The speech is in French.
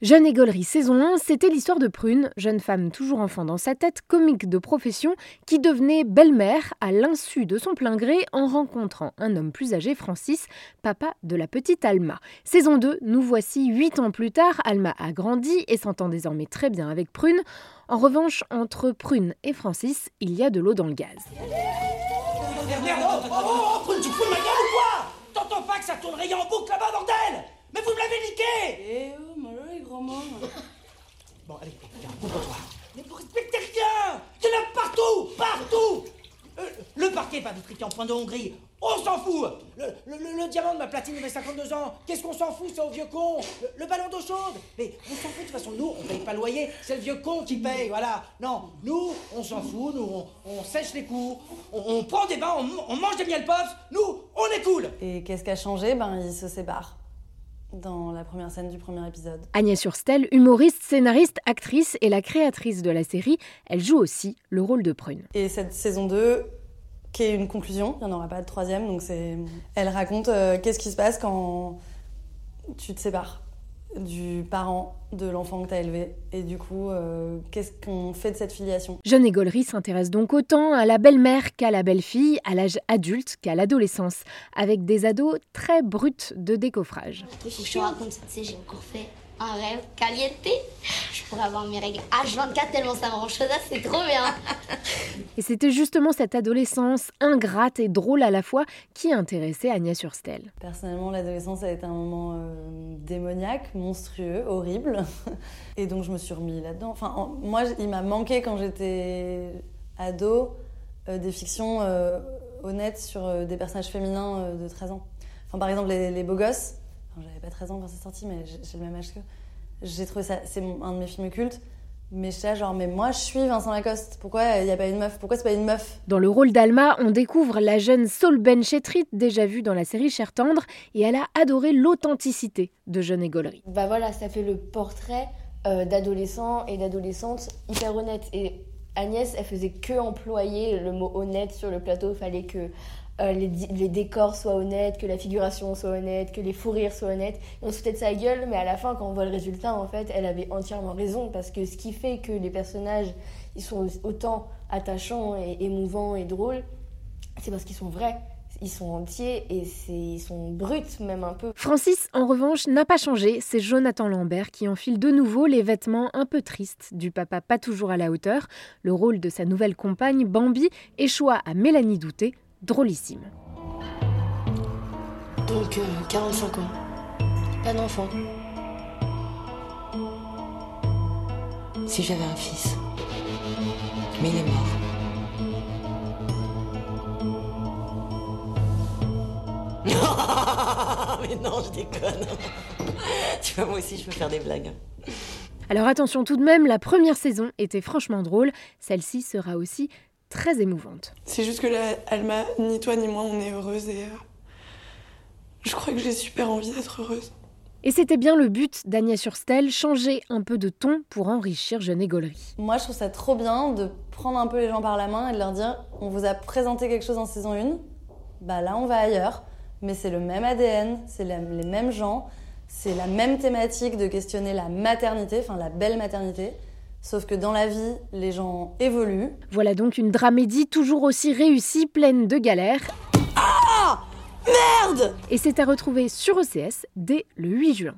Jeune Égolerie saison 1, c'était l'histoire de Prune, jeune femme toujours enfant dans sa tête, comique de profession, qui devenait belle-mère à l'insu de son plein gré en rencontrant un homme plus âgé, Francis, papa de la petite Alma. Saison 2, nous voici 8 ans plus tard, Alma a grandi et s'entend désormais très bien avec Prune. En revanche, entre Prune et Francis, il y a de l'eau dans le gaz. Oh, oh, oh, Prune, tu te fous de ma gueule ou quoi? T'entends pas que ça tourne rien en boucle là-bas, bordel? Mais vous me l'avez niqué Eh oh, malheureux grand-mère. Bon, allez, viens, ouvre-toi. Mais vous respectez rien Il y en a partout Partout Euh, Va vitrifié en point de Hongrie. On s'en fout le, le- le- le diamant de ma platine il avait 52 ans. Qu'est-ce qu'on s'en fout, c'est au vieux con le, le ballon d'eau chaude Mais on s'en fout de toute façon. Nous, on paye pas le loyer. C'est le vieux con qui paye, voilà. Non, nous, on s'en fout. Nous, on, on sèche les cours. On, on prend des bains, on, on mange des miel puffs. Nous, on est cool Et qu'est-ce qui a changé? Ben, ils se séparent. Dans la première scène du premier épisode. Agnès Surstel, humoriste, scénariste, actrice et la créatrice de la série, elle joue aussi le rôle de Prune. Et cette saison 2, qui est une conclusion, il n'y en aura pas de troisième, donc c'est. Elle raconte euh, qu'est-ce qui se passe quand tu te sépares du parent de l'enfant que tu as élevé. Et du coup, euh, qu'est-ce qu'on fait de cette filiation? Jeune Égolerie s'intéresse donc autant à la belle-mère qu'à la belle-fille, à l'âge adulte qu'à l'adolescence, avec des ados très bruts de décoffrage. Il faut que je te raconte, tu sais, j'ai encore fait un rêve caliente. Je pourrais avoir mes règles H24 tellement ça me rend chaudasse, c'est trop bien. Et c'était justement cette adolescence ingrate et drôle à la fois qui intéressait Agnès Surstel. Personnellement, l'adolescence a été un moment euh, démoniaque, monstrueux, horrible. Et donc, je me suis remis là-dedans. Enfin, en- moi, il m'a manqué quand j'étais ado euh, des fictions euh, honnêtes sur euh, des personnages féminins euh, de 13 ans. Enfin, par exemple, les, les beaux gosses. Enfin, J'avais pas 13 ans quand c'est sorti, mais j'ai le même âge qu'eux. J'ai trouvé ça. C'est un de mes films cultes. Mais je suis là, genre, mais moi, je suis Vincent Lacoste. Pourquoi il n'y a pas une meuf? Pourquoi c'est pas une meuf? Dans le rôle d'Alma, on découvre la jeune Saul Ben Chetrit, déjà vue dans la série Cher Tendre, et elle a adoré l'authenticité de Jeune Égolerie. Bah voilà, ça fait le portrait euh, d'adolescents et d'adolescentes hyper honnêtes. Et Agnès, elle faisait que employer le mot honnête sur le plateau. Il fallait que euh, les, décors soient honnêtes, que la figuration soit honnête, que les fous rires soient honnêtes. On se foutait de sa gueule, mais à la fin, quand on voit le résultat, en fait, elle avait entièrement raison. Parce que ce qui fait que les personnages, ils sont autant attachants et émouvants et drôles, c'est parce qu'ils sont vrais. Ils sont entiers et c'est- ils sont bruts même un peu. Francis, en revanche, n'a pas changé. C'est Jonathan Lambert qui enfile de nouveau les vêtements un peu tristes du papa pas toujours à la hauteur. Le rôle de sa nouvelle compagne, Bambi, échoua à Mélanie Douté, drôlissime. Donc, euh, 45 ans. Pas d'enfant. Si j'avais un fils. Mais il est mort. mais non, je déconne. tu vois, moi aussi, je peux faire des blagues. Alors attention tout de même, la première saison était franchement drôle. Celle-ci sera aussi très émouvante. C'est juste que là, Alma, ni toi ni moi, on est heureuse et euh, je crois que j'ai super envie d'être heureuse. Et c'était bien le but d'Agnès Surstel, changer un peu de ton pour enrichir Jeune Égolerie. Moi, je trouve ça trop bien de prendre un peu les gens par la main et de leur dire on vous a présenté quelque chose en saison 1, bah là, on va ailleurs. Mais c'est le même ADN, c'est les mêmes gens, c'est la même thématique de questionner la maternité, enfin la belle maternité. Sauf que dans la vie, les gens évoluent. Voilà donc une dramédie toujours aussi réussie, pleine de galères. Merde Et c'est à retrouver sur OCS dès le 8 juin.